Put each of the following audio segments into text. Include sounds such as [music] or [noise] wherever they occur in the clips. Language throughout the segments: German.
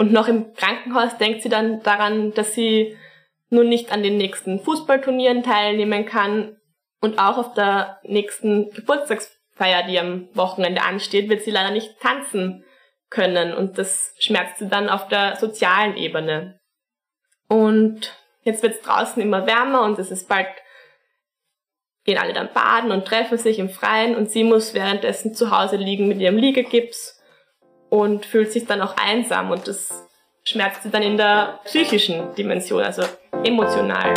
Und noch im Krankenhaus denkt sie dann daran, dass sie nun nicht an den nächsten Fußballturnieren teilnehmen kann und auch auf der nächsten Geburtstagsfeier, die am Wochenende ansteht, wird sie leider nicht tanzen können und das schmerzt sie dann auf der sozialen Ebene. Und jetzt wird es draußen immer wärmer und es ist bald gehen alle dann baden und treffen sich im Freien und sie muss währenddessen zu Hause liegen mit ihrem Liegegips und fühlt sich dann auch einsam und das schmerzt sie dann in der psychischen Dimension, also emotional.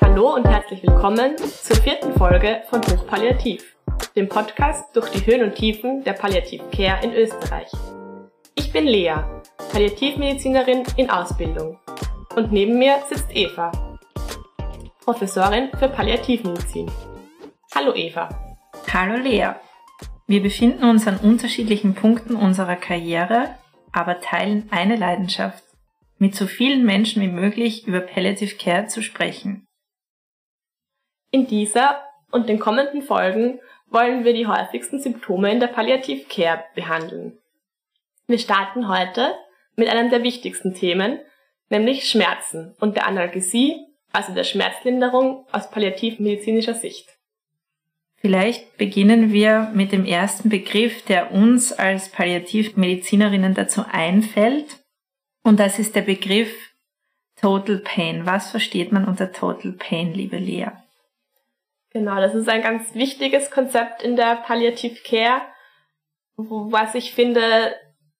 Hallo und herzlich willkommen zur vierten Folge von Hochpalliativ, dem Podcast durch die Höhen und Tiefen der Palliativ Care in Österreich. Ich bin Lea, Palliativmedizinerin in Ausbildung. Und neben mir sitzt Eva, Professorin für Palliativmedizin. Hallo Eva. Hallo Lea. Wir befinden uns an unterschiedlichen Punkten unserer Karriere, aber teilen eine Leidenschaft, mit so vielen Menschen wie möglich über Palliative Care zu sprechen. In dieser und den kommenden Folgen wollen wir die häufigsten Symptome in der Palliative Care behandeln. Wir starten heute mit einem der wichtigsten Themen, nämlich Schmerzen und der Analgesie, also der Schmerzlinderung aus palliativmedizinischer Sicht. Vielleicht beginnen wir mit dem ersten Begriff, der uns als Palliativmedizinerinnen dazu einfällt. Und das ist der Begriff Total Pain. Was versteht man unter Total Pain, liebe Lea? Genau, das ist ein ganz wichtiges Konzept in der Palliative Care, was ich finde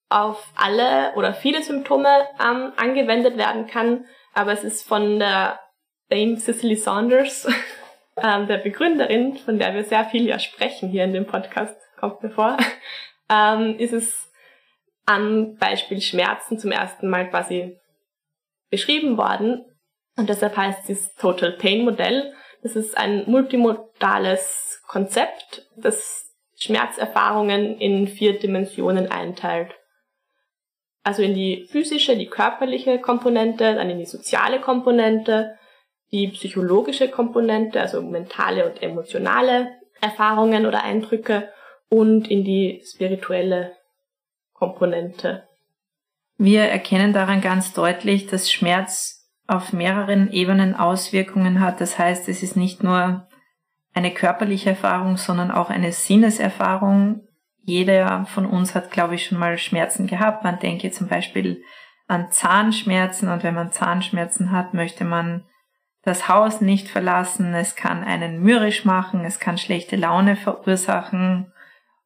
auf alle oder viele Symptome ähm, angewendet werden kann. Aber es ist von der Dame Cicely Saunders, [laughs] ähm, der Begründerin, von der wir sehr viel ja sprechen hier in dem Podcast, kommt mir vor, [laughs] ähm, ist es am Beispiel Schmerzen zum ersten Mal quasi beschrieben worden. Und deshalb heißt es Total Pain Modell. Das ist ein multimodales Konzept, das Schmerzerfahrungen in vier Dimensionen einteilt. Also in die physische, die körperliche Komponente, dann in die soziale Komponente, die psychologische Komponente, also mentale und emotionale Erfahrungen oder Eindrücke und in die spirituelle Komponente. Wir erkennen daran ganz deutlich, dass Schmerz auf mehreren Ebenen Auswirkungen hat. Das heißt, es ist nicht nur eine körperliche Erfahrung, sondern auch eine Sinneserfahrung. Jeder von uns hat, glaube ich, schon mal Schmerzen gehabt. Man denke zum Beispiel an Zahnschmerzen und wenn man Zahnschmerzen hat, möchte man das Haus nicht verlassen. Es kann einen mürrisch machen, es kann schlechte Laune verursachen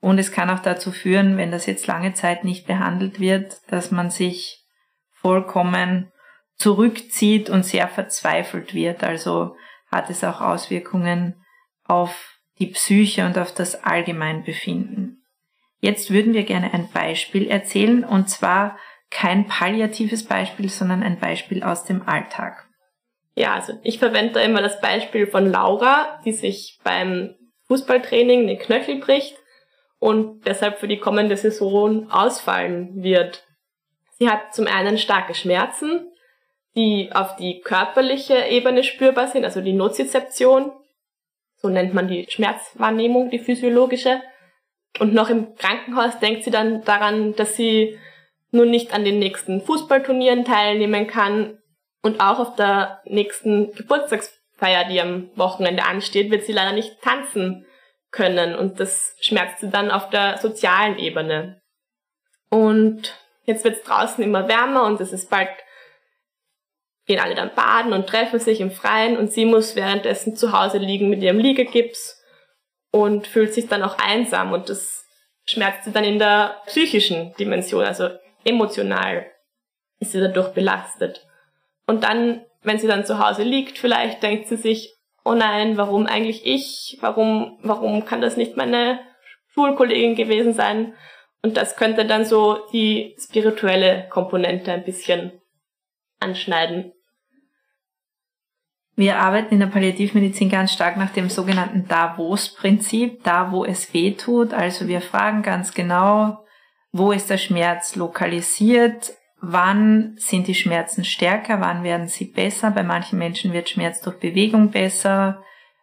und es kann auch dazu führen, wenn das jetzt lange Zeit nicht behandelt wird, dass man sich vollkommen zurückzieht und sehr verzweifelt wird. Also hat es auch Auswirkungen auf die Psyche und auf das Allgemeinbefinden. Jetzt würden wir gerne ein Beispiel erzählen und zwar kein palliatives Beispiel, sondern ein Beispiel aus dem Alltag. Ja, also ich verwende da immer das Beispiel von Laura, die sich beim Fußballtraining den Knöchel bricht und deshalb für die kommende Saison ausfallen wird. Sie hat zum einen starke Schmerzen, die auf die körperliche Ebene spürbar sind, also die Nozizeption, so nennt man die Schmerzwahrnehmung, die physiologische. Und noch im Krankenhaus denkt sie dann daran, dass sie nun nicht an den nächsten Fußballturnieren teilnehmen kann und auch auf der nächsten Geburtstagsfeier, die am Wochenende ansteht, wird sie leider nicht tanzen können und das schmerzt sie dann auf der sozialen Ebene. Und jetzt wird es draußen immer wärmer und es ist bald gehen alle dann baden und treffen sich im Freien und sie muss währenddessen zu Hause liegen mit ihrem Liegegips und fühlt sich dann auch einsam und das schmerzt sie dann in der psychischen Dimension, also emotional ist sie dadurch belastet. Und dann, wenn sie dann zu Hause liegt, vielleicht denkt sie sich, oh nein, warum eigentlich ich? Warum, warum kann das nicht meine Schulkollegin gewesen sein? Und das könnte dann so die spirituelle Komponente ein bisschen anschneiden. Wir arbeiten in der Palliativmedizin ganz stark nach dem sogenannten Da-Wo-Prinzip, da wo es weh tut. Also wir fragen ganz genau, wo ist der Schmerz lokalisiert, wann sind die Schmerzen stärker, wann werden sie besser. Bei manchen Menschen wird Schmerz durch Bewegung besser,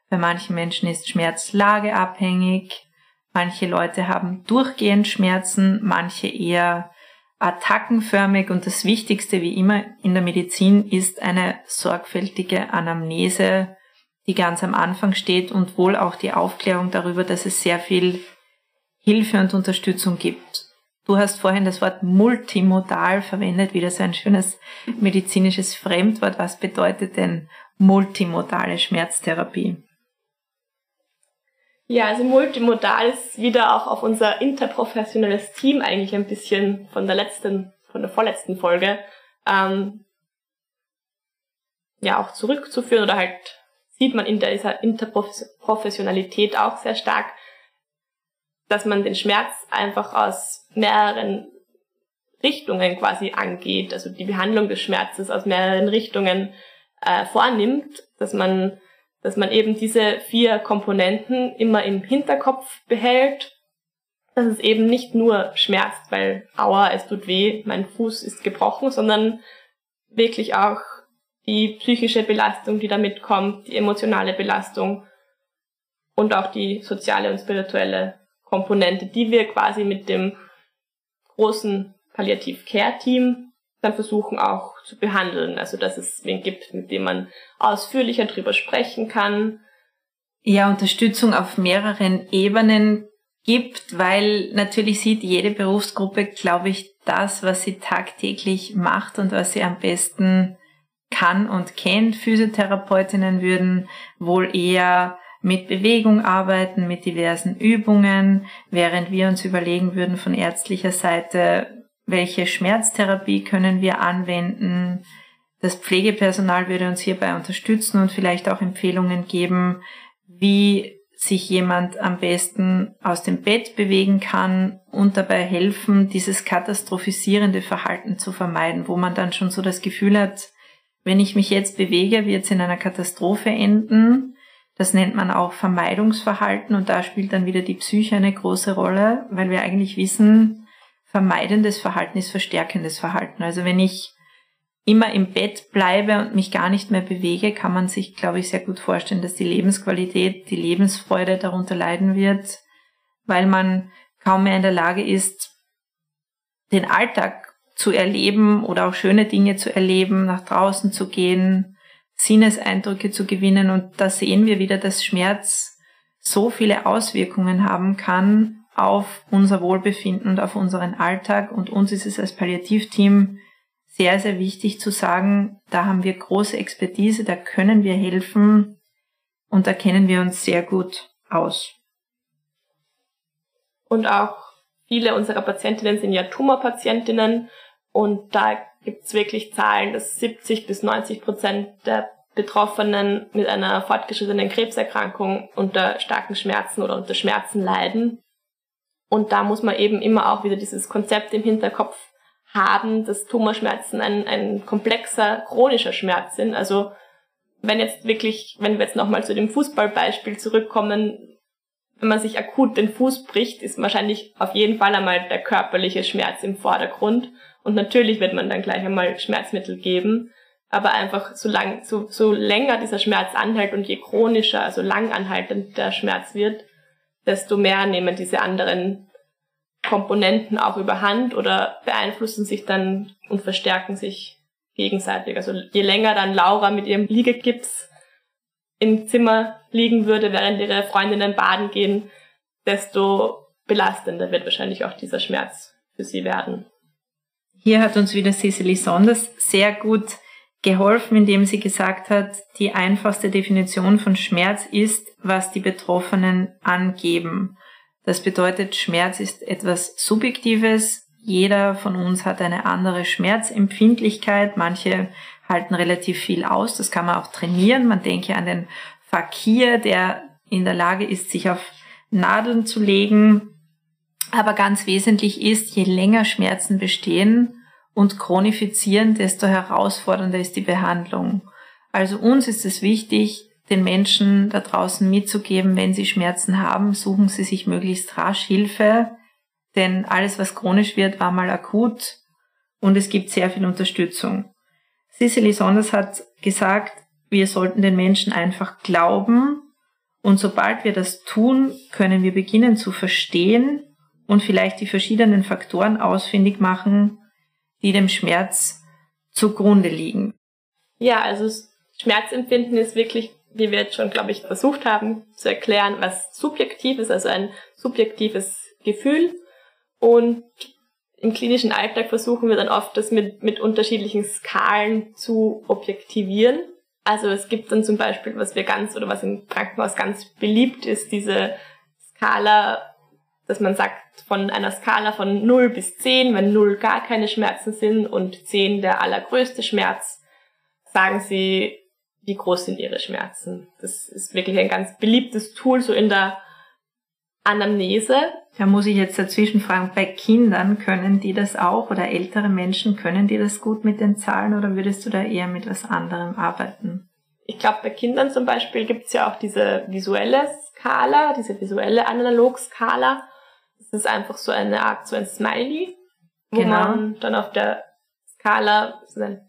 bei manchen Menschen ist Schmerz lageabhängig, manche Leute haben durchgehend Schmerzen, manche eher attackenförmig und das Wichtigste wie immer in der Medizin ist eine sorgfältige Anamnese, die ganz am Anfang steht und wohl auch die Aufklärung darüber, dass es sehr viel Hilfe und Unterstützung gibt. Du hast vorhin das Wort multimodal verwendet, wieder so ein schönes medizinisches Fremdwort. Was bedeutet denn multimodale Schmerztherapie? Ja, also multimodal ist wieder auch auf unser interprofessionelles Team eigentlich ein bisschen von der letzten, von der vorletzten Folge ähm, ja auch zurückzuführen oder halt sieht man in dieser Interprofessionalität auch sehr stark, dass man den Schmerz einfach aus mehreren Richtungen quasi angeht, also die Behandlung des Schmerzes aus mehreren Richtungen äh, vornimmt, dass man, dass man eben diese vier Komponenten immer im Hinterkopf behält, dass es eben nicht nur schmerzt, weil aua, es tut weh, mein Fuß ist gebrochen, sondern wirklich auch die psychische Belastung, die damit kommt, die emotionale Belastung und auch die soziale und spirituelle Komponente, die wir quasi mit dem großen Palliativ Care Team dann versuchen auch zu behandeln. Also dass es wen gibt, mit dem man ausführlicher drüber sprechen kann. Ja, Unterstützung auf mehreren Ebenen gibt, weil natürlich sieht jede Berufsgruppe, glaube ich, das, was sie tagtäglich macht und was sie am besten kann und kennt. Physiotherapeutinnen würden wohl eher mit Bewegung arbeiten, mit diversen Übungen, während wir uns überlegen würden von ärztlicher Seite, welche Schmerztherapie können wir anwenden. Das Pflegepersonal würde uns hierbei unterstützen und vielleicht auch Empfehlungen geben, wie sich jemand am besten aus dem Bett bewegen kann und dabei helfen, dieses katastrophisierende Verhalten zu vermeiden, wo man dann schon so das Gefühl hat, wenn ich mich jetzt bewege, wird es in einer Katastrophe enden. Das nennt man auch Vermeidungsverhalten und da spielt dann wieder die Psyche eine große Rolle, weil wir eigentlich wissen, vermeidendes Verhalten ist verstärkendes Verhalten. Also wenn ich immer im Bett bleibe und mich gar nicht mehr bewege, kann man sich, glaube ich, sehr gut vorstellen, dass die Lebensqualität, die Lebensfreude darunter leiden wird, weil man kaum mehr in der Lage ist, den Alltag zu erleben oder auch schöne Dinge zu erleben, nach draußen zu gehen, Sinneseindrücke zu gewinnen. Und da sehen wir wieder, dass Schmerz so viele Auswirkungen haben kann auf unser Wohlbefinden und auf unseren Alltag. Und uns ist es als Palliativteam sehr, sehr wichtig zu sagen, da haben wir große Expertise, da können wir helfen und da kennen wir uns sehr gut aus. Und auch viele unserer Patientinnen sind ja Tumorpatientinnen und da gibt es wirklich Zahlen, dass 70 bis 90 Prozent der Betroffenen mit einer fortgeschrittenen Krebserkrankung unter starken Schmerzen oder unter Schmerzen leiden. Und da muss man eben immer auch wieder dieses Konzept im Hinterkopf haben, dass Tumorschmerzen ein, ein komplexer, chronischer Schmerz sind. Also wenn jetzt wirklich, wenn wir jetzt nochmal zu dem Fußballbeispiel zurückkommen, wenn man sich akut den Fuß bricht, ist wahrscheinlich auf jeden Fall einmal der körperliche Schmerz im Vordergrund. Und natürlich wird man dann gleich einmal Schmerzmittel geben. Aber einfach so lang, so, so länger dieser Schmerz anhält und je chronischer, also lang anhaltend der Schmerz wird, desto mehr nehmen diese anderen Komponenten auch überhand oder beeinflussen sich dann und verstärken sich gegenseitig. Also je länger dann Laura mit ihrem Liegegips im Zimmer liegen würde, während ihre Freundinnen baden gehen, desto belastender wird wahrscheinlich auch dieser Schmerz für sie werden. Hier hat uns wieder Cecily Sonders sehr gut geholfen, indem sie gesagt hat, die einfachste Definition von Schmerz ist, was die Betroffenen angeben. Das bedeutet, Schmerz ist etwas Subjektives. Jeder von uns hat eine andere Schmerzempfindlichkeit. Manche halten relativ viel aus. Das kann man auch trainieren. Man denke an den Fakir, der in der Lage ist, sich auf Nadeln zu legen aber ganz wesentlich ist, je länger Schmerzen bestehen und chronifizieren, desto herausfordernder ist die Behandlung. Also uns ist es wichtig, den Menschen da draußen mitzugeben, wenn sie Schmerzen haben, suchen sie sich möglichst rasch Hilfe, denn alles, was chronisch wird, war mal akut und es gibt sehr viel Unterstützung. Cicely Saunders hat gesagt, wir sollten den Menschen einfach glauben und sobald wir das tun, können wir beginnen zu verstehen und vielleicht die verschiedenen Faktoren ausfindig machen, die dem Schmerz zugrunde liegen. Ja, also Schmerzempfinden ist wirklich, wie wir jetzt schon, glaube ich, versucht haben zu erklären, was subjektiv ist, also ein subjektives Gefühl. Und im klinischen Alltag versuchen wir dann oft, das mit, mit unterschiedlichen Skalen zu objektivieren. Also es gibt dann zum Beispiel, was wir ganz oder was im Krankenhaus ganz beliebt ist, diese Skala, dass man sagt, von einer Skala von 0 bis 10, wenn 0 gar keine Schmerzen sind und 10 der allergrößte Schmerz, sagen sie, wie groß sind ihre Schmerzen. Das ist wirklich ein ganz beliebtes Tool so in der Anamnese. Da muss ich jetzt dazwischen fragen, bei Kindern können die das auch oder ältere Menschen, können die das gut mit den Zahlen oder würdest du da eher mit was anderem arbeiten? Ich glaube, bei Kindern zum Beispiel gibt es ja auch diese visuelle Skala, diese visuelle Analogskala. Das ist einfach so eine Art, so ein Smiley, wo genau. man dann auf der Skala so ein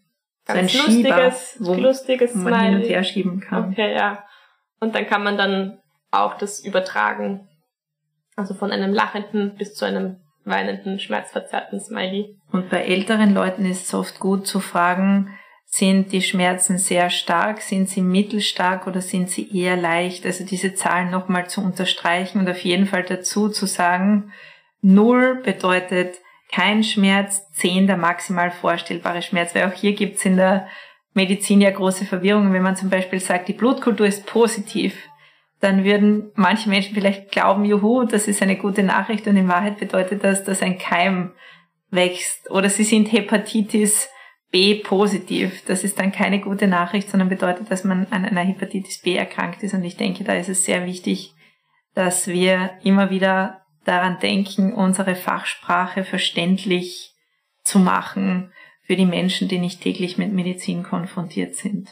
ganz so ein lustiges, Schieber, wo lustiges man Smiley. hin und her schieben kann. Okay, ja. Und dann kann man dann auch das übertragen also von einem lachenden bis zu einem weinenden, schmerzverzerrten Smiley. Und bei älteren Leuten ist es oft gut zu fragen, sind die Schmerzen sehr stark, sind sie mittelstark oder sind sie eher leicht? Also diese Zahlen nochmal zu unterstreichen und auf jeden Fall dazu zu sagen, null bedeutet kein Schmerz, zehn der maximal vorstellbare Schmerz, weil auch hier gibt's in der Medizin ja große Verwirrung, wenn man zum Beispiel sagt, die Blutkultur ist positiv dann würden manche Menschen vielleicht glauben, juhu, das ist eine gute Nachricht und in Wahrheit bedeutet das, dass ein Keim wächst. Oder sie sind Hepatitis B positiv. Das ist dann keine gute Nachricht, sondern bedeutet, dass man an einer Hepatitis B erkrankt ist und ich denke, da ist es sehr wichtig, dass wir immer wieder daran denken, unsere Fachsprache verständlich zu machen für die Menschen, die nicht täglich mit Medizin konfrontiert sind.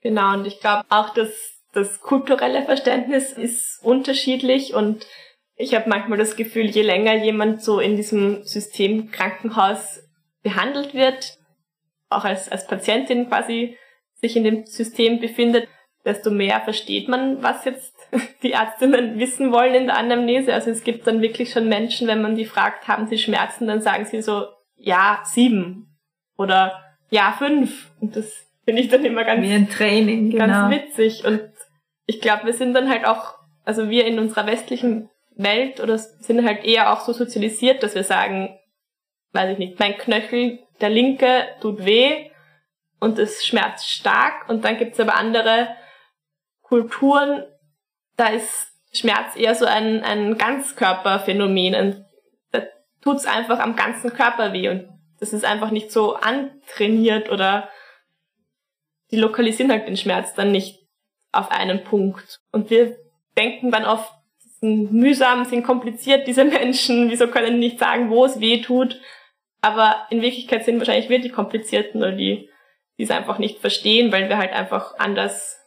Genau, und ich glaube auch, dass das kulturelle Verständnis ist unterschiedlich und ich habe manchmal das Gefühl, je länger jemand so in diesem System Krankenhaus behandelt wird, auch als, als Patientin quasi sich in dem System befindet, desto mehr versteht man, was jetzt [laughs] die Ärztinnen wissen wollen in der Anamnese. Also es gibt dann wirklich schon Menschen, wenn man die fragt, haben sie Schmerzen, dann sagen sie so, ja, sieben oder ja, fünf. Und das finde ich dann immer ganz, Training, ganz genau. witzig. Und ich glaube, wir sind dann halt auch, also wir in unserer westlichen Welt oder sind halt eher auch so sozialisiert, dass wir sagen, weiß ich nicht, mein Knöchel, der linke, tut weh und es schmerzt stark. Und dann gibt's aber andere Kulturen, da ist Schmerz eher so ein, ein Ganzkörperphänomen. da tut's einfach am ganzen Körper weh und das ist einfach nicht so antrainiert oder die lokalisieren halt den Schmerz dann nicht auf einen Punkt. Und wir denken dann oft, sind mühsam, sind kompliziert, diese Menschen, wieso können die nicht sagen, wo es weh tut. Aber in Wirklichkeit sind wahrscheinlich wir die Komplizierten oder die, die es einfach nicht verstehen, weil wir halt einfach anders,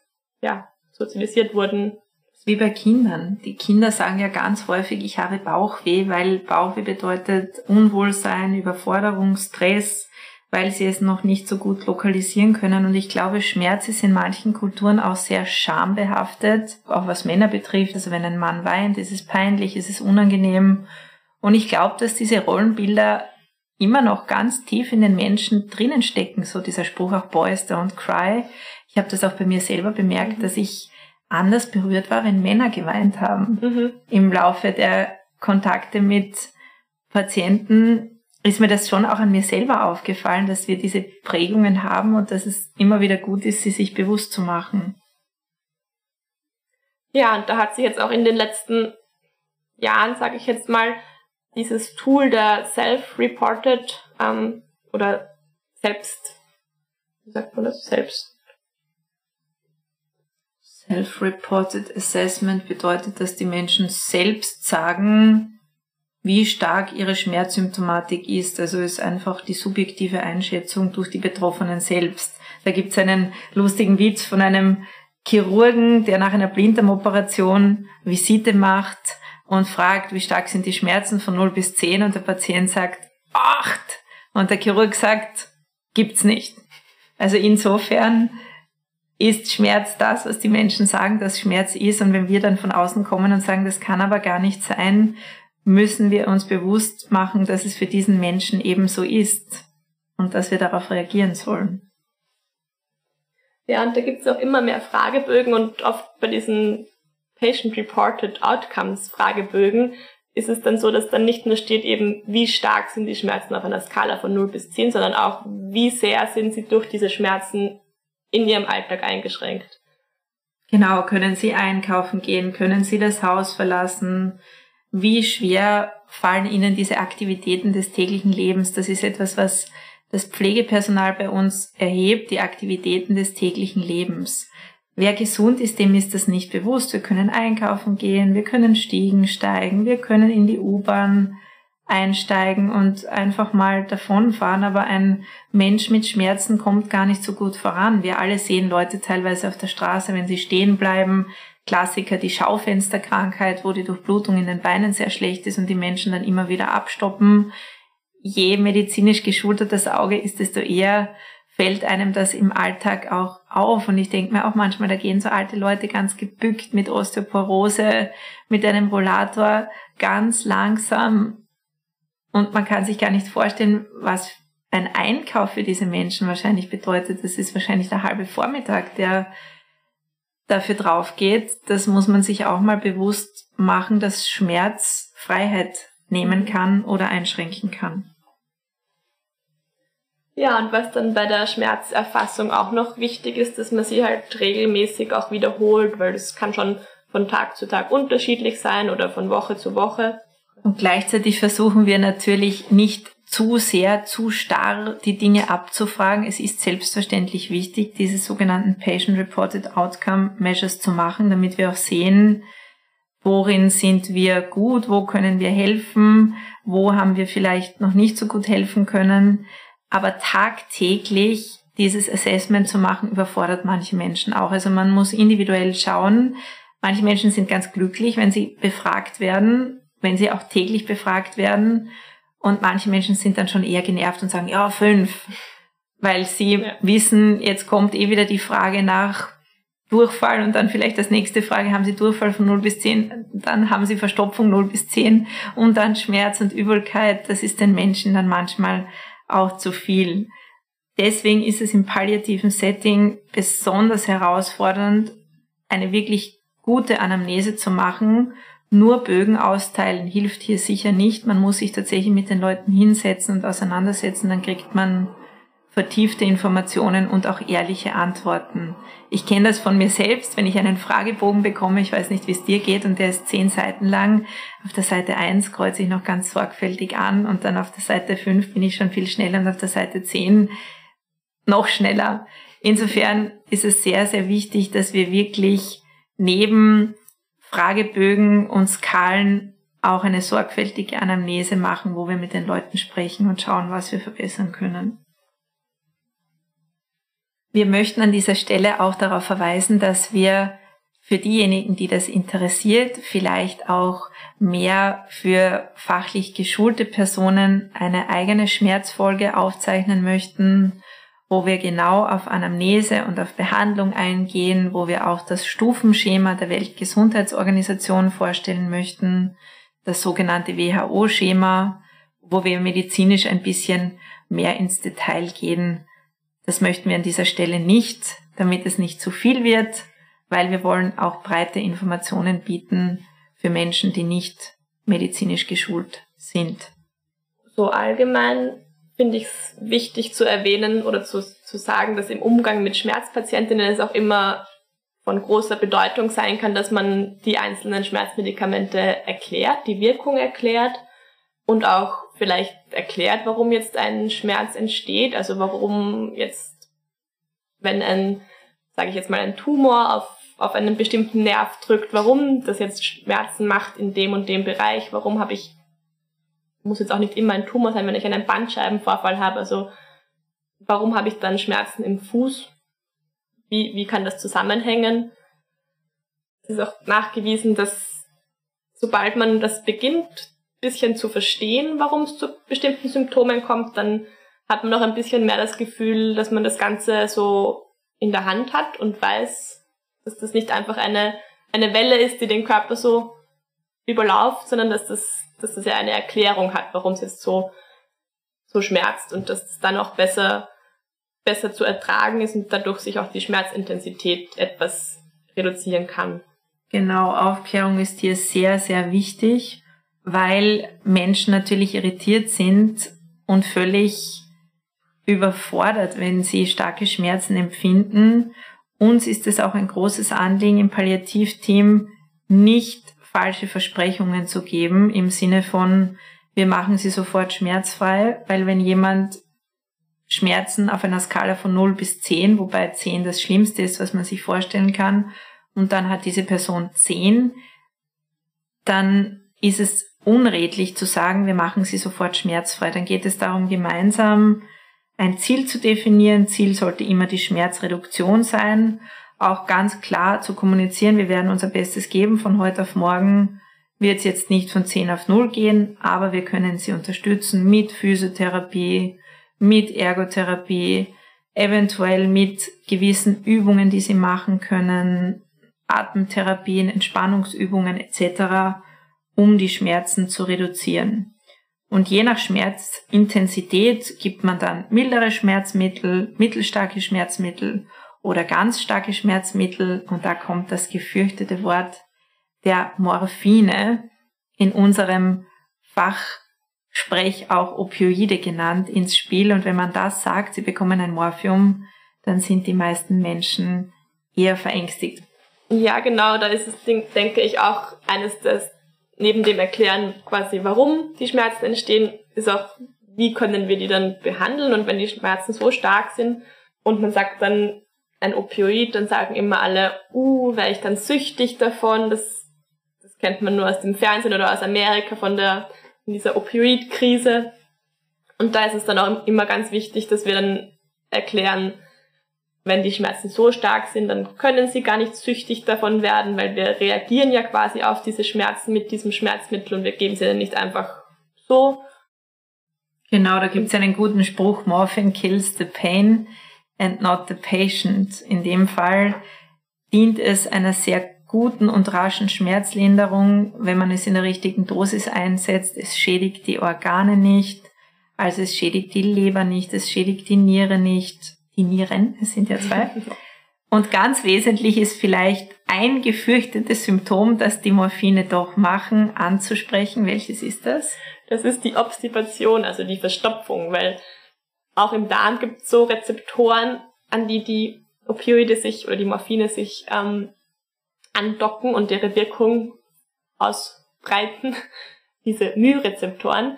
ja, sozialisiert wurden. Wie bei Kindern. Die Kinder sagen ja ganz häufig, ich habe Bauchweh, weil Bauchweh bedeutet Unwohlsein, Überforderung, Stress weil sie es noch nicht so gut lokalisieren können. Und ich glaube, Schmerz ist in manchen Kulturen auch sehr schambehaftet, auch was Männer betrifft. Also wenn ein Mann weint, ist es peinlich, ist es unangenehm. Und ich glaube, dass diese Rollenbilder immer noch ganz tief in den Menschen drinnen stecken. So dieser Spruch auch Boys don't cry. Ich habe das auch bei mir selber bemerkt, mhm. dass ich anders berührt war, wenn Männer geweint haben. Mhm. Im Laufe der Kontakte mit Patienten ist mir das schon auch an mir selber aufgefallen, dass wir diese Prägungen haben und dass es immer wieder gut ist, sie sich bewusst zu machen. Ja, und da hat sich jetzt auch in den letzten Jahren, sage ich jetzt mal, dieses Tool der Self-Reported ähm, oder selbst, wie sagt man das, selbst Self-Reported Assessment bedeutet, dass die Menschen selbst sagen, wie stark ihre Schmerzsymptomatik ist. Also ist einfach die subjektive Einschätzung durch die Betroffenen selbst. Da gibt es einen lustigen Witz von einem Chirurgen, der nach einer Blinddarmoperation Visite macht und fragt, wie stark sind die Schmerzen von 0 bis 10 und der Patient sagt 8. Und der Chirurg sagt, gibt's nicht. Also insofern ist Schmerz das, was die Menschen sagen, dass Schmerz ist. Und wenn wir dann von außen kommen und sagen, das kann aber gar nicht sein, müssen wir uns bewusst machen, dass es für diesen Menschen eben so ist und dass wir darauf reagieren sollen. Ja, und da gibt es auch immer mehr Fragebögen und oft bei diesen Patient-Reported Outcomes Fragebögen ist es dann so, dass dann nicht nur steht eben, wie stark sind die Schmerzen auf einer Skala von 0 bis 10, sondern auch, wie sehr sind sie durch diese Schmerzen in ihrem Alltag eingeschränkt. Genau, können sie einkaufen gehen, können sie das Haus verlassen, wie schwer fallen ihnen diese Aktivitäten des täglichen Lebens. Das ist etwas, was das Pflegepersonal bei uns erhebt, die Aktivitäten des täglichen Lebens. Wer gesund ist, dem ist das nicht bewusst. Wir können einkaufen gehen, wir können Stiegen steigen, wir können in die U-Bahn einsteigen und einfach mal davonfahren, aber ein Mensch mit Schmerzen kommt gar nicht so gut voran. Wir alle sehen Leute teilweise auf der Straße, wenn sie stehen bleiben. Klassiker, die Schaufensterkrankheit, wo die Durchblutung in den Beinen sehr schlecht ist und die Menschen dann immer wieder abstoppen je medizinisch geschulter das Auge ist, desto eher fällt einem das im Alltag auch auf. Und ich denke mir auch manchmal, da gehen so alte Leute ganz gebückt mit Osteoporose, mit einem Rollator ganz langsam. Und man kann sich gar nicht vorstellen, was ein Einkauf für diese Menschen wahrscheinlich bedeutet. Das ist wahrscheinlich der halbe Vormittag, der dafür drauf geht. Das muss man sich auch mal bewusst machen, dass Schmerz Freiheit nehmen kann oder einschränken kann. Ja, und was dann bei der Schmerzerfassung auch noch wichtig ist, dass man sie halt regelmäßig auch wiederholt, weil das kann schon von Tag zu Tag unterschiedlich sein oder von Woche zu Woche. Und gleichzeitig versuchen wir natürlich nicht zu sehr, zu starr die Dinge abzufragen. Es ist selbstverständlich wichtig, diese sogenannten Patient-Reported Outcome Measures zu machen, damit wir auch sehen, worin sind wir gut, wo können wir helfen, wo haben wir vielleicht noch nicht so gut helfen können. Aber tagtäglich dieses Assessment zu machen, überfordert manche Menschen auch. Also man muss individuell schauen. Manche Menschen sind ganz glücklich, wenn sie befragt werden, wenn sie auch täglich befragt werden. Und manche Menschen sind dann schon eher genervt und sagen, ja, fünf. Weil sie ja. wissen, jetzt kommt eh wieder die Frage nach Durchfall und dann vielleicht als nächste Frage, haben Sie Durchfall von 0 bis 10? Dann haben Sie Verstopfung 0 bis 10 und dann Schmerz und Übelkeit. Das ist den Menschen dann manchmal auch zu viel. Deswegen ist es im palliativen Setting besonders herausfordernd, eine wirklich gute Anamnese zu machen. Nur Bögen austeilen hilft hier sicher nicht. Man muss sich tatsächlich mit den Leuten hinsetzen und auseinandersetzen, dann kriegt man vertiefte Informationen und auch ehrliche Antworten. Ich kenne das von mir selbst, wenn ich einen Fragebogen bekomme, ich weiß nicht, wie es dir geht, und der ist zehn Seiten lang. Auf der Seite eins kreuze ich noch ganz sorgfältig an und dann auf der Seite fünf bin ich schon viel schneller und auf der Seite zehn noch schneller. Insofern ist es sehr, sehr wichtig, dass wir wirklich neben Fragebögen und Skalen auch eine sorgfältige Anamnese machen, wo wir mit den Leuten sprechen und schauen, was wir verbessern können. Wir möchten an dieser Stelle auch darauf verweisen, dass wir für diejenigen, die das interessiert, vielleicht auch mehr für fachlich geschulte Personen eine eigene Schmerzfolge aufzeichnen möchten, wo wir genau auf Anamnese und auf Behandlung eingehen, wo wir auch das Stufenschema der Weltgesundheitsorganisation vorstellen möchten, das sogenannte WHO-Schema, wo wir medizinisch ein bisschen mehr ins Detail gehen das möchten wir an dieser Stelle nicht, damit es nicht zu viel wird, weil wir wollen auch breite Informationen bieten für Menschen, die nicht medizinisch geschult sind. So allgemein finde ich es wichtig zu erwähnen oder zu, zu sagen, dass im Umgang mit Schmerzpatientinnen es auch immer von großer Bedeutung sein kann, dass man die einzelnen Schmerzmedikamente erklärt, die Wirkung erklärt und auch vielleicht erklärt, warum jetzt ein Schmerz entsteht, also warum jetzt, wenn ein, sage ich jetzt mal, ein Tumor auf, auf einen bestimmten Nerv drückt, warum das jetzt Schmerzen macht in dem und dem Bereich, warum habe ich, muss jetzt auch nicht immer ein Tumor sein, wenn ich einen Bandscheibenvorfall habe, also warum habe ich dann Schmerzen im Fuß, wie, wie kann das zusammenhängen? Es ist auch nachgewiesen, dass sobald man das beginnt, bisschen zu verstehen, warum es zu bestimmten Symptomen kommt, dann hat man noch ein bisschen mehr das Gefühl, dass man das Ganze so in der Hand hat und weiß, dass das nicht einfach eine, eine Welle ist, die den Körper so überlauft, sondern dass das, dass das ja eine Erklärung hat, warum es jetzt so, so schmerzt und dass es dann auch besser, besser zu ertragen ist und dadurch sich auch die Schmerzintensität etwas reduzieren kann. Genau, Aufklärung ist hier sehr, sehr wichtig, weil Menschen natürlich irritiert sind und völlig überfordert, wenn sie starke Schmerzen empfinden. Uns ist es auch ein großes Anliegen im Palliativteam, nicht falsche Versprechungen zu geben im Sinne von, wir machen sie sofort schmerzfrei, weil wenn jemand Schmerzen auf einer Skala von 0 bis 10, wobei 10 das Schlimmste ist, was man sich vorstellen kann, und dann hat diese Person 10, dann ist es unredlich zu sagen, wir machen sie sofort schmerzfrei. Dann geht es darum, gemeinsam ein Ziel zu definieren. Ziel sollte immer die Schmerzreduktion sein. Auch ganz klar zu kommunizieren, wir werden unser Bestes geben. Von heute auf morgen wird es jetzt nicht von 10 auf 0 gehen, aber wir können sie unterstützen mit Physiotherapie, mit Ergotherapie, eventuell mit gewissen Übungen, die sie machen können, Atemtherapien, Entspannungsübungen etc., um die Schmerzen zu reduzieren. Und je nach Schmerzintensität gibt man dann mildere Schmerzmittel, mittelstarke Schmerzmittel oder ganz starke Schmerzmittel. Und da kommt das gefürchtete Wort der Morphine, in unserem Fachsprech auch Opioide genannt, ins Spiel. Und wenn man das sagt, sie bekommen ein Morphium, dann sind die meisten Menschen eher verängstigt. Ja, genau, da ist es, denke ich, auch eines des, neben dem Erklären quasi, warum die Schmerzen entstehen, ist auch, wie können wir die dann behandeln und wenn die Schmerzen so stark sind und man sagt dann ein Opioid, dann sagen immer alle, uh, wäre ich dann süchtig davon, das, das kennt man nur aus dem Fernsehen oder aus Amerika von der, in dieser Opioid-Krise. Und da ist es dann auch immer ganz wichtig, dass wir dann erklären, wenn die Schmerzen so stark sind, dann können sie gar nicht süchtig davon werden, weil wir reagieren ja quasi auf diese Schmerzen mit diesem Schmerzmittel und wir geben sie dann nicht einfach so. Genau, da gibt es einen guten Spruch, Morphine kills the pain and not the patient. In dem Fall dient es einer sehr guten und raschen Schmerzlinderung, wenn man es in der richtigen Dosis einsetzt. Es schädigt die Organe nicht, also es schädigt die Leber nicht, es schädigt die Niere nicht, die Nieren, es sind ja zwei. [laughs] Und ganz wesentlich ist vielleicht ein gefürchtetes Symptom, das die Morphine doch machen, anzusprechen. Welches ist das? Das ist die Obstipation, also die Verstopfung, weil auch im Darm gibt es so Rezeptoren, an die die Opioide sich oder die Morphine sich ähm, andocken und ihre Wirkung ausbreiten, [laughs] diese Myrezeptoren.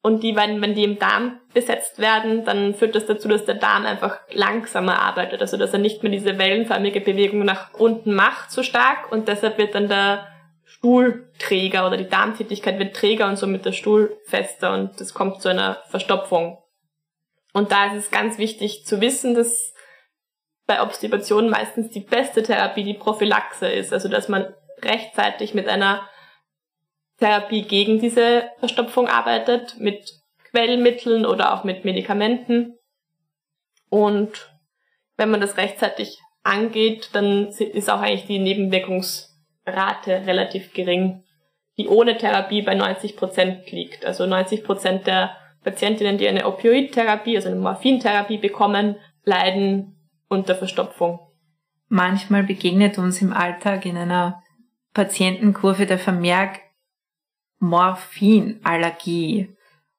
Und die, wenn, wenn die im Darm besetzt werden, dann führt das dazu, dass der Darm einfach langsamer arbeitet, also dass er nicht mehr diese wellenförmige Bewegung nach unten macht so stark. Und deshalb wird dann der Stuhl träger oder die Darmtätigkeit wird träger und somit der Stuhl fester und es kommt zu einer Verstopfung. Und da ist es ganz wichtig zu wissen, dass bei Obstipation meistens die beste Therapie die Prophylaxe ist, also dass man rechtzeitig mit einer Therapie gegen diese Verstopfung arbeitet, mit Quellmitteln oder auch mit Medikamenten. Und wenn man das rechtzeitig angeht, dann ist auch eigentlich die Nebenwirkungsrate relativ gering, die ohne Therapie bei 90 Prozent liegt. Also 90 Prozent der Patientinnen, die eine Opioidtherapie, also eine Morphintherapie bekommen, leiden unter Verstopfung. Manchmal begegnet uns im Alltag in einer Patientenkurve der Vermerk, Morphinallergie.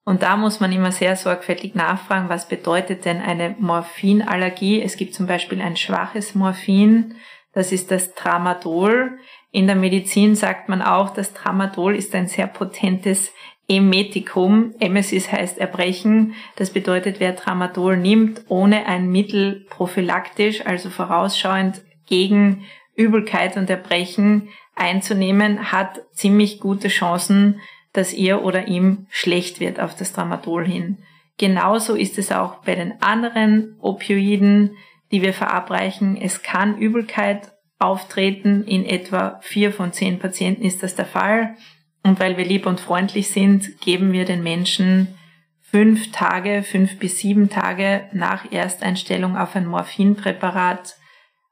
Und da muss man immer sehr sorgfältig nachfragen, was bedeutet denn eine Morphinallergie? Es gibt zum Beispiel ein schwaches Morphin, das ist das Tramadol. In der Medizin sagt man auch, das Tramadol ist ein sehr potentes Emetikum. Emesis heißt Erbrechen. Das bedeutet, wer Tramadol nimmt, ohne ein Mittel prophylaktisch, also vorausschauend gegen Übelkeit und Erbrechen, einzunehmen, hat ziemlich gute Chancen, dass ihr oder ihm schlecht wird auf das Tramadol hin. Genauso ist es auch bei den anderen Opioiden, die wir verabreichen. Es kann Übelkeit auftreten. In etwa vier von zehn Patienten ist das der Fall. Und weil wir lieb und freundlich sind, geben wir den Menschen fünf Tage, fünf bis sieben Tage nach Ersteinstellung auf ein Morphinpräparat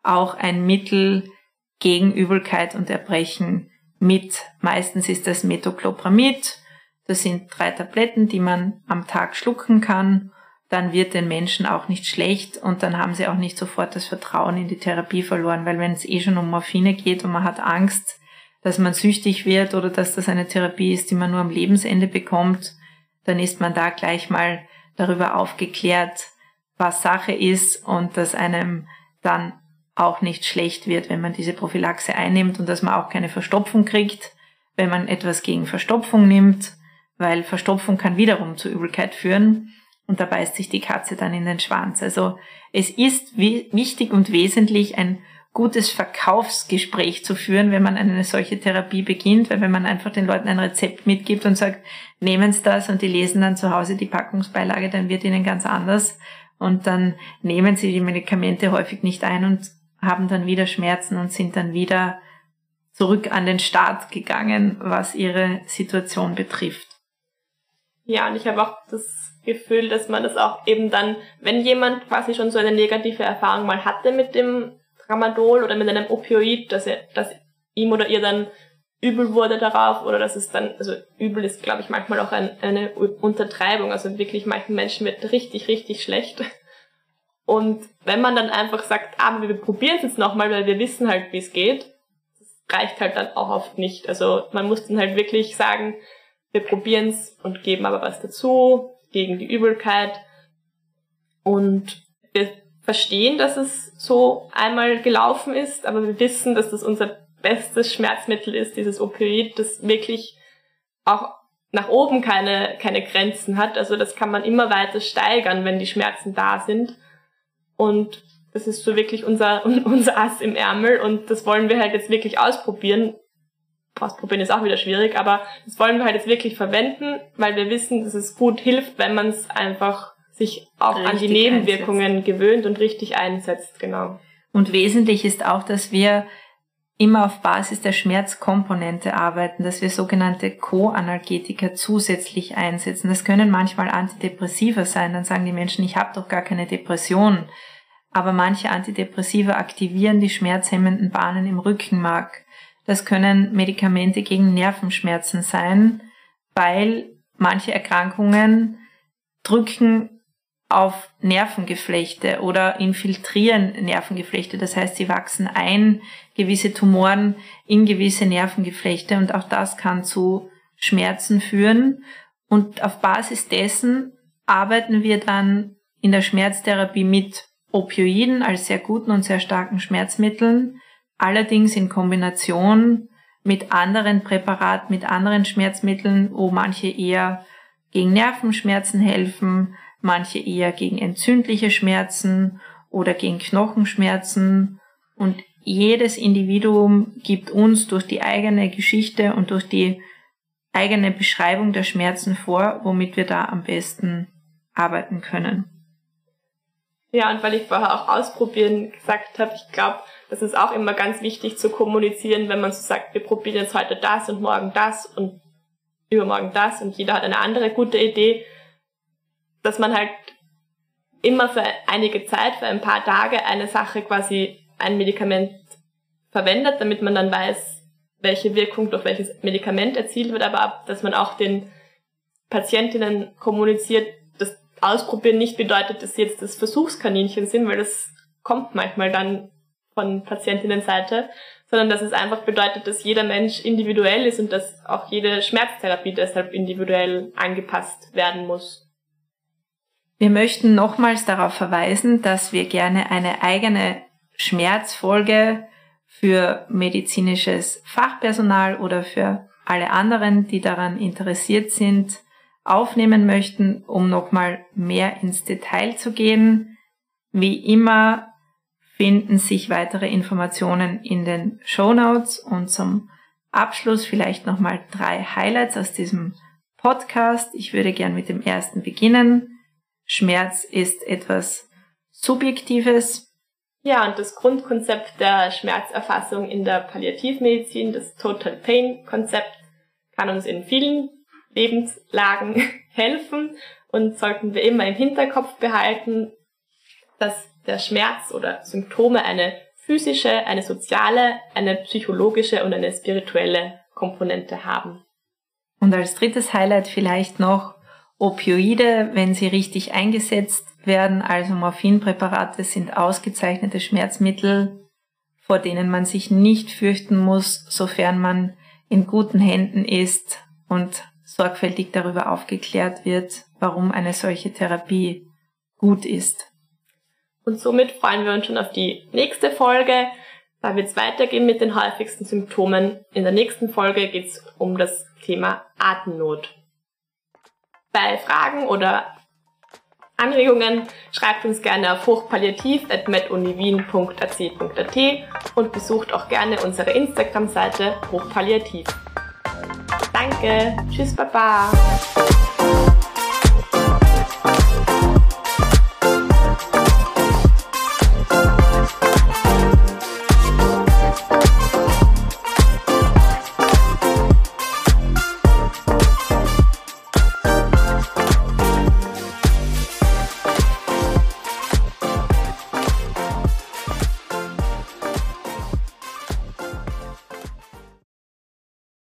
auch ein Mittel gegen Übelkeit und Erbrechen mit. Meistens ist das Metoclopramid. Das sind drei Tabletten, die man am Tag schlucken kann. Dann wird den Menschen auch nicht schlecht und dann haben sie auch nicht sofort das Vertrauen in die Therapie verloren, weil wenn es eh schon um Morphine geht und man hat Angst, dass man süchtig wird oder dass das eine Therapie ist, die man nur am Lebensende bekommt, dann ist man da gleich mal darüber aufgeklärt, was Sache ist und dass einem dann auch nicht schlecht wird, wenn man diese Prophylaxe einnimmt und dass man auch keine Verstopfung kriegt, wenn man etwas gegen Verstopfung nimmt, weil Verstopfung kann wiederum zur Übelkeit führen und da beißt sich die Katze dann in den Schwanz. Also es ist wichtig und wesentlich ein gutes Verkaufsgespräch zu führen, wenn man eine solche Therapie beginnt, weil wenn man einfach den Leuten ein Rezept mitgibt und sagt, nehmen Sie das und die lesen dann zu Hause die Packungsbeilage, dann wird ihnen ganz anders und dann nehmen sie die Medikamente häufig nicht ein und haben dann wieder Schmerzen und sind dann wieder zurück an den Start gegangen, was ihre Situation betrifft. Ja, und ich habe auch das Gefühl, dass man das auch eben dann, wenn jemand quasi schon so eine negative Erfahrung mal hatte mit dem Tramadol oder mit einem Opioid, dass er, dass ihm oder ihr dann übel wurde darauf oder dass es dann, also übel ist, glaube ich, manchmal auch ein, eine Untertreibung. Also wirklich manchen Menschen wird richtig, richtig schlecht. Und wenn man dann einfach sagt, ah, wir probieren es jetzt nochmal, weil wir wissen halt, wie es geht, reicht halt dann auch oft nicht. Also man muss dann halt wirklich sagen, wir probieren es und geben aber was dazu gegen die Übelkeit. Und wir verstehen, dass es so einmal gelaufen ist, aber wir wissen, dass das unser bestes Schmerzmittel ist, dieses Opioid, das wirklich auch nach oben keine, keine Grenzen hat. Also das kann man immer weiter steigern, wenn die Schmerzen da sind. Und das ist so wirklich unser, [laughs] unser Ass im Ärmel und das wollen wir halt jetzt wirklich ausprobieren. Ausprobieren ist auch wieder schwierig, aber das wollen wir halt jetzt wirklich verwenden, weil wir wissen, dass es gut hilft, wenn man es einfach sich auch richtig an die Nebenwirkungen einsetzt. gewöhnt und richtig einsetzt, genau. Und wesentlich ist auch, dass wir immer auf Basis der Schmerzkomponente arbeiten, dass wir sogenannte Co-Analgetika zusätzlich einsetzen. Das können manchmal Antidepressiva sein. Dann sagen die Menschen, ich habe doch gar keine Depression. Aber manche Antidepressiva aktivieren die schmerzhemmenden Bahnen im Rückenmark. Das können Medikamente gegen Nervenschmerzen sein, weil manche Erkrankungen drücken auf Nervengeflechte oder infiltrieren Nervengeflechte. Das heißt, sie wachsen ein, gewisse Tumoren in gewisse Nervengeflechte und auch das kann zu Schmerzen führen. Und auf Basis dessen arbeiten wir dann in der Schmerztherapie mit Opioiden als sehr guten und sehr starken Schmerzmitteln, allerdings in Kombination mit anderen Präparaten, mit anderen Schmerzmitteln, wo manche eher gegen Nervenschmerzen helfen, manche eher gegen entzündliche Schmerzen oder gegen Knochenschmerzen. Und jedes Individuum gibt uns durch die eigene Geschichte und durch die eigene Beschreibung der Schmerzen vor, womit wir da am besten arbeiten können. Ja, und weil ich vorher auch ausprobieren gesagt habe, ich glaube, das ist auch immer ganz wichtig zu kommunizieren, wenn man so sagt, wir probieren jetzt heute das und morgen das und übermorgen das und jeder hat eine andere gute Idee, dass man halt immer für einige Zeit, für ein paar Tage eine Sache quasi ein Medikament verwendet, damit man dann weiß, welche Wirkung durch welches Medikament erzielt wird, aber dass man auch den Patientinnen kommuniziert, dass Ausprobieren nicht bedeutet, dass sie jetzt das Versuchskaninchen sind, weil das kommt manchmal dann von Patientinnenseite, sondern dass es einfach bedeutet, dass jeder Mensch individuell ist und dass auch jede Schmerztherapie deshalb individuell angepasst werden muss. Wir möchten nochmals darauf verweisen, dass wir gerne eine eigene Schmerzfolge für medizinisches Fachpersonal oder für alle anderen, die daran interessiert sind, aufnehmen möchten, um nochmal mehr ins Detail zu gehen. Wie immer finden sich weitere Informationen in den Show Notes und zum Abschluss vielleicht nochmal drei Highlights aus diesem Podcast. Ich würde gern mit dem ersten beginnen. Schmerz ist etwas Subjektives. Ja, und das Grundkonzept der Schmerzerfassung in der Palliativmedizin, das Total Pain Konzept, kann uns in vielen Lebenslagen [laughs] helfen und sollten wir immer im Hinterkopf behalten, dass der Schmerz oder Symptome eine physische, eine soziale, eine psychologische und eine spirituelle Komponente haben. Und als drittes Highlight vielleicht noch Opioide, wenn sie richtig eingesetzt werden, also Morphinpräparate sind ausgezeichnete Schmerzmittel, vor denen man sich nicht fürchten muss, sofern man in guten Händen ist und sorgfältig darüber aufgeklärt wird, warum eine solche Therapie gut ist. Und somit freuen wir uns schon auf die nächste Folge. Da wird es weitergehen mit den häufigsten Symptomen. In der nächsten Folge geht es um das Thema Atemnot. Bei Fragen oder Anregungen schreibt uns gerne auf hochpalliativ.meduniwien.ac.at und besucht auch gerne unsere Instagram-Seite hochpalliativ. Danke, tschüss, baba.